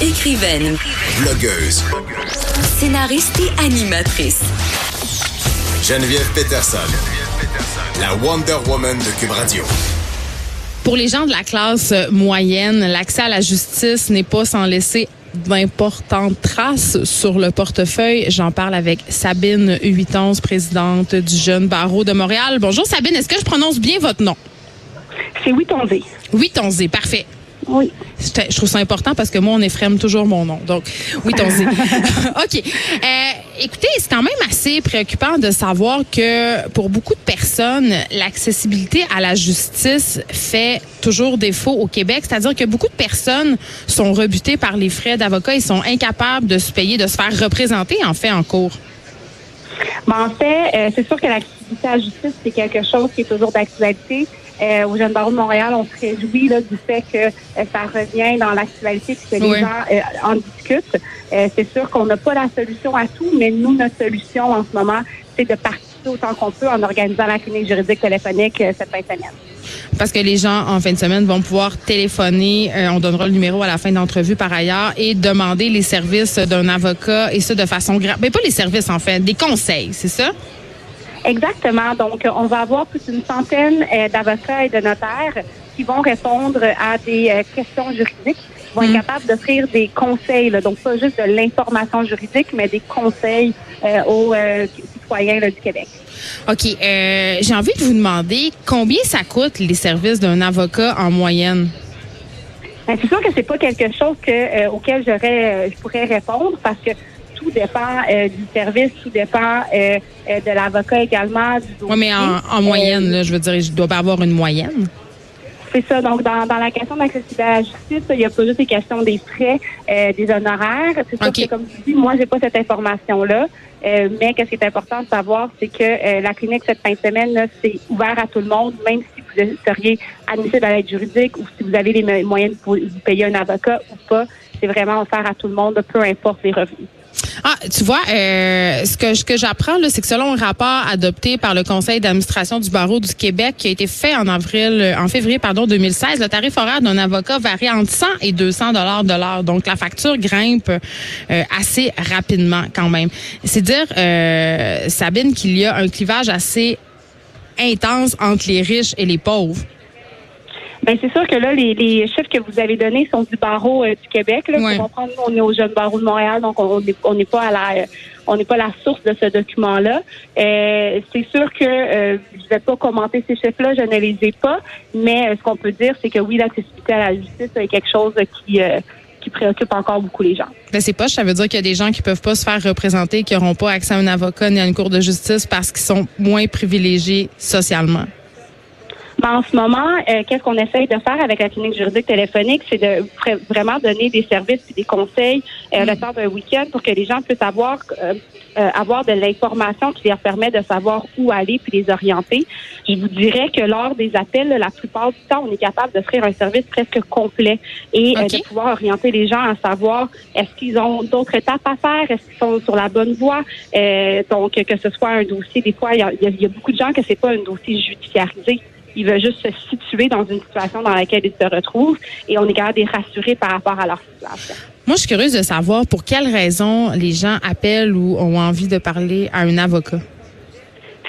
Écrivaine, Blogueuse. scénariste et animatrice. Geneviève Peterson. La Wonder Woman de Cube Radio. Pour les gens de la classe moyenne, l'accès à la justice n'est pas sans laisser d'importantes traces sur le portefeuille. J'en parle avec Sabine 811, présidente du Jeune Barreau de Montréal. Bonjour Sabine, est-ce que je prononce bien votre nom? C'est oui tombé. Oui, Tonzé, parfait. Oui. Je trouve ça important parce que moi, on effrème toujours mon nom. Donc, oui, Tonzé. OK. Euh, écoutez, c'est quand même assez préoccupant de savoir que pour beaucoup de personnes, l'accessibilité à la justice fait toujours défaut au Québec. C'est-à-dire que beaucoup de personnes sont rebutées par les frais d'avocat et sont incapables de se payer, de se faire représenter, en fait, en cours. Ben, en fait, euh, c'est sûr que l'accessibilité à la justice, c'est quelque chose qui est toujours d'actualité. Euh, au Jeune Barreau de Montréal, on se réjouit là, du fait que euh, ça revient dans l'actualité et que les gens euh, en discutent. Euh, c'est sûr qu'on n'a pas la solution à tout, mais nous, notre solution en ce moment, c'est de participer autant qu'on peut en organisant la clinique juridique téléphonique cette fin de semaine. Parce que les gens, en fin de semaine, vont pouvoir téléphoner. euh, on donnera le numéro à la fin de l'entrevue par ailleurs et demander les services d'un avocat et ça de façon grave. Mais pas les services, en fait, des conseils, c'est ça? Exactement. Donc, on va avoir plus d'une centaine euh, d'avocats et de notaires qui vont répondre à des euh, questions juridiques, qui vont être capables d'offrir des conseils, là. donc pas juste de l'information juridique, mais des conseils euh, aux euh, citoyens là, du Québec. OK. euh, J'ai envie de vous demander combien ça coûte les services d'un avocat en moyenne? Ben, c'est sûr que c'est pas quelque chose que, auquel je pourrais répondre parce que tout dépend euh, du service, tout dépend euh, euh, de l'avocat également, du. Oui, mais en, en moyenne, là, je veux dire, je dois pas avoir une moyenne. C'est ça. Donc, dans, dans la question d'accessibilité à la justice, il n'y a pas juste les questions des frais, euh, des honoraires. C'est sûr que, comme tu dis, moi, j'ai pas cette information-là. Euh, mais qu'est-ce qui est important de savoir, c'est que euh, la clinique cette fin de semaine, c'est ouvert à tout le monde, même si vous seriez admissible à l'aide juridique ou si vous avez les mo- moyens de vous payer un avocat ou pas. C'est vraiment offert à tout le monde, peu importe les revenus. Ah, tu vois, euh, ce que, ce que j'apprends, c'est que selon un rapport adopté par le Conseil d'administration du barreau du Québec qui a été fait en avril, euh, en février, pardon, 2016, le tarif horaire d'un avocat varie entre 100 et 200 dollars de l'heure. Donc, la facture grimpe euh, assez rapidement quand même. C'est dire, euh, Sabine, qu'il y a un clivage assez intense entre les riches et les pauvres. Ben c'est sûr que là, les, les chiffres que vous avez donnés sont du barreau euh, du Québec. Là, Ouais. Comprendre, on est au jeune barreau de Montréal, donc on n'est on pas à la, euh, on n'est pas la source de ce document-là. Euh, c'est sûr que je vais pas commenter ces chiffres-là, je ne les ai pas, mais euh, ce qu'on peut dire, c'est que oui, l'accessibilité à la justice est quelque chose qui qui préoccupe encore beaucoup les gens. Ben, c'est pas, ça veut dire qu'il y a des gens qui peuvent pas se faire représenter, qui n'auront pas accès à un avocat ni à une cour de justice parce qu'ils sont moins privilégiés socialement. Ben, en ce moment, euh, qu'est-ce qu'on essaye de faire avec la clinique juridique téléphonique, c'est de vra- vraiment donner des services et des conseils euh, le temps d'un week-end pour que les gens puissent avoir euh, euh, avoir de l'information qui leur permet de savoir où aller puis les orienter. Je vous dirais que lors des appels, la plupart du temps, on est capable d'offrir un service presque complet et euh, de pouvoir orienter les gens à savoir est-ce qu'ils ont d'autres étapes à faire, est-ce qu'ils sont sur la bonne voie. Euh, donc que ce soit un dossier, des fois, il y a, il y a- il y a beaucoup de gens que c'est pas un dossier judiciarisé. Ils veulent juste se situer dans une situation dans laquelle ils se retrouvent et on est capable de les rassurer par rapport à leur situation. Moi, je suis curieuse de savoir pour quelles raisons les gens appellent ou ont envie de parler à un avocat.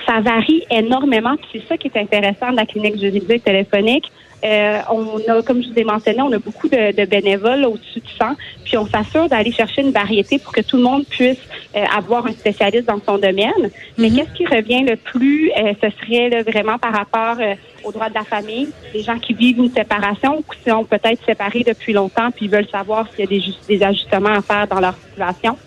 Ça varie énormément, puis c'est ça qui est intéressant de la clinique juridique téléphonique. Euh, on a, comme je vous ai mentionné, on a beaucoup de, de bénévoles au-dessus du 100, puis on s'assure d'aller chercher une variété pour que tout le monde puisse euh, avoir un spécialiste dans son domaine. Mais qu'est-ce qui revient le plus, euh, ce serait là, vraiment par rapport euh, aux droits de la famille, les gens qui vivent une séparation ou qui sont peut-être séparés depuis longtemps, puis veulent savoir s'il y a des, des ajustements à faire dans leur situation.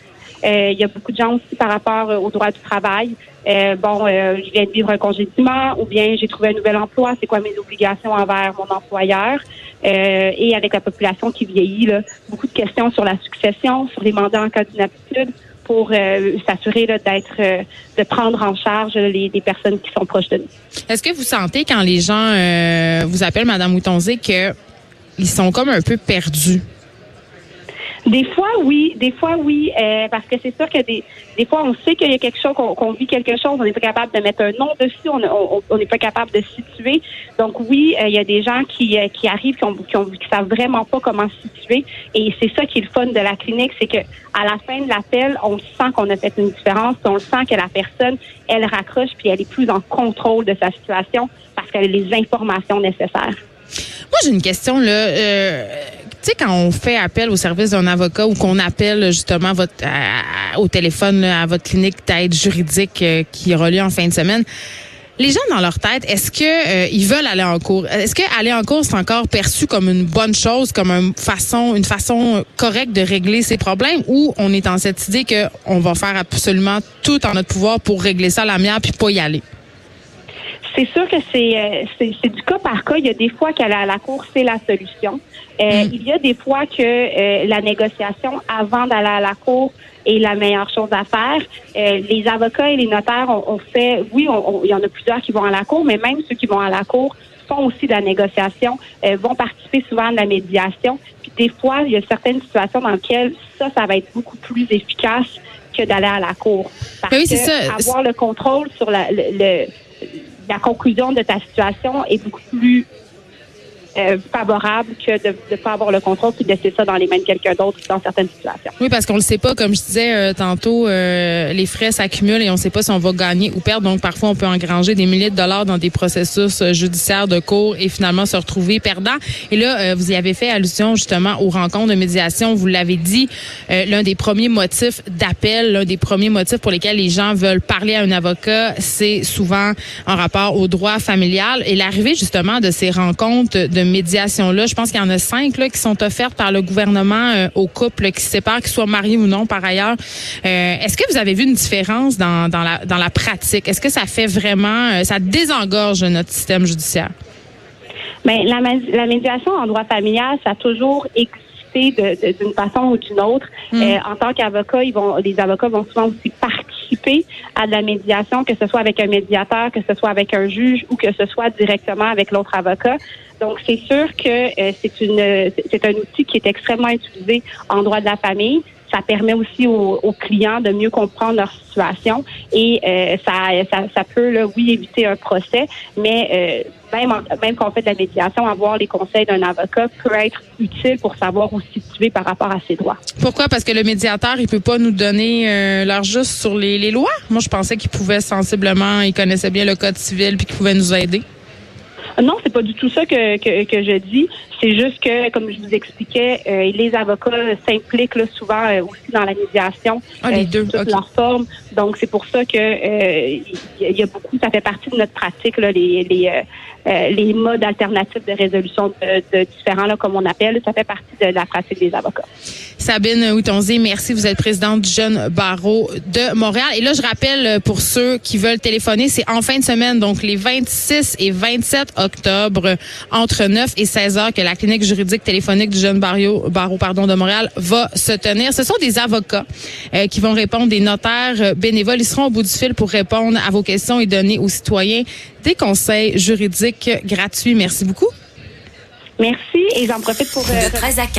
Euh, il y a beaucoup de gens aussi par rapport euh, aux droits du travail. Euh, bon, je viens de vivre un congédiement ou bien j'ai trouvé un nouvel emploi. C'est quoi mes obligations envers mon employeur? Et avec la population qui vieillit, beaucoup de questions sur la succession, sur les mandats en cas d'inaptitude pour s'assurer d'être, de prendre en charge les, personnes qui sont proches de nous. Est-ce que vous sentez quand les gens vous appellent, Madame Moutonzé, que ils sont comme un peu perdus? Des fois, oui. Des fois, oui. Euh, parce que c'est sûr que des, des fois, on sait qu'il y a quelque chose, qu'on vit quelque chose, on n'est pas capable de mettre un nom dessus, on n'est pas capable de situer. Donc, oui, euh, il y a des gens qui, euh, qui arrivent, qui, ont, qui, ont, qui savent vraiment pas comment situer. Et c'est ça qui est le fun de la clinique, c'est que à la fin de l'appel, on sent qu'on a fait une différence, on sent que la personne, elle raccroche, puis elle est plus en contrôle de sa situation parce qu'elle a les informations nécessaires. Moi, j'ai une question là. Euh, tu sais, quand on fait appel au service d'un avocat ou qu'on appelle justement votre, au téléphone à votre clinique d'aide juridique euh, qui aura lieu en fin de semaine, les gens dans leur tête, est-ce que euh, ils veulent aller en cours? Est-ce que aller en cours c'est encore perçu comme une bonne chose, comme une façon, une façon correcte de régler ces problèmes, ou on est dans cette idée que on va faire absolument tout en notre pouvoir pour régler ça à la mienne puis pas y aller? C'est sûr que c'est, c'est, du cas par cas. Il y a des fois qu'à la, la cour, c'est la solution. Euh, mm. Il y a des fois que euh, la négociation avant d'aller à la cour est la meilleure chose à faire. Euh, les avocats et les notaires ont, fait, oui, il y en a plusieurs qui vont à la cour, mais même ceux qui vont à la cour font aussi de la négociation, vont participer souvent de la médiation. Puis des fois, il y a certaines situations dans lesquelles ça, ça va être beaucoup plus efficace que d'aller à la cour. Parce oui, c'est ça. avoir le contrôle sur la, le la conclusion de ta situation est beaucoup plus euh, favorable que de ne pas avoir le contrôle puis de laisser ça dans les mains de quelqu'un d'autre dans certaines situations. Oui, parce qu'on le sait pas, comme je disais euh, tantôt, euh, les frais s'accumulent et on ne sait pas si on va gagner ou perdre. Donc parfois, on peut engranger des milliers de dollars dans des processus judiciaires de cours et finalement se retrouver perdant. Et là, vous y avez fait allusion justement aux rencontres de médiation. Vous l'avez dit, l'un des premiers motifs d'appel, l'un des premiers motifs pour lesquels les gens veulent parler à un avocat, c'est souvent en rapport au droit familial. Et l'arrivée justement de ces rencontres de médiation-là. Je pense qu'il y en a cinq là, qui sont offertes par le gouvernement euh, aux couples qui se séparent, qu'ils soient mariés ou non par ailleurs. Euh, Est-ce que vous avez vu une différence dans, dans, la, dans la pratique? Est-ce que ça fait vraiment, euh, ça désengorge notre système judiciaire? Bien, la, la médiation en droit familial, ça a toujours existé d'une façon ou d'une autre. Mm. Euh, en tant qu'avocat, ils vont, les avocats vont souvent aussi à de la médiation, que ce soit avec un médiateur, que ce soit avec un juge ou que ce soit directement avec l'autre avocat. Donc, c'est sûr que euh, c'est c'est un outil qui est extrêmement utilisé en droit de la famille ça permet aussi aux, clients de mieux comprendre leur situation et euh, ça, ça, peut, oui, éviter un procès, mais euh, même, même quand on fait de la médiation, avoir les conseils d'un avocat peut être utile pour savoir où se situer par rapport à ses droits. Pourquoi? Parce que le médiateur, il peut pas nous donner euh, leur juste sur les, les lois? Moi, je pensais qu'il pouvait sensiblement, il connaissait bien le code civil puis qu'il pouvait nous aider. Non, c'est pas du tout ça que, que, que je dis. C'est juste que, comme je vous expliquais, euh, les avocats s'impliquent souvent euh, aussi dans la médiation. Ah, les euh, deux. leur forme. Donc, c'est pour ça que il y a beaucoup, ça fait partie de notre pratique, là, les, les, les modes alternatifs de résolution de, de différents, là, comme on appelle. Ça fait partie de la pratique des avocats. Sabine Houtonzi, merci. Vous êtes présidente du Jeune Barreau de Montréal. Et là, je rappelle pour ceux qui veulent téléphoner, c'est en fin de semaine, donc les 26 et 27 octobre, entre 9 et 16 heures, que la clinique juridique téléphonique du Jeune Barreau, Barreau pardon, de Montréal va se tenir. Ce sont des avocats euh, qui vont répondre, des notaires euh, bénévoles. Ils seront au bout du fil pour répondre à vos questions et donner aux citoyens des conseils juridiques gratuits. Merci beaucoup. Merci et j'en profite pour... Euh, de 13 à 15.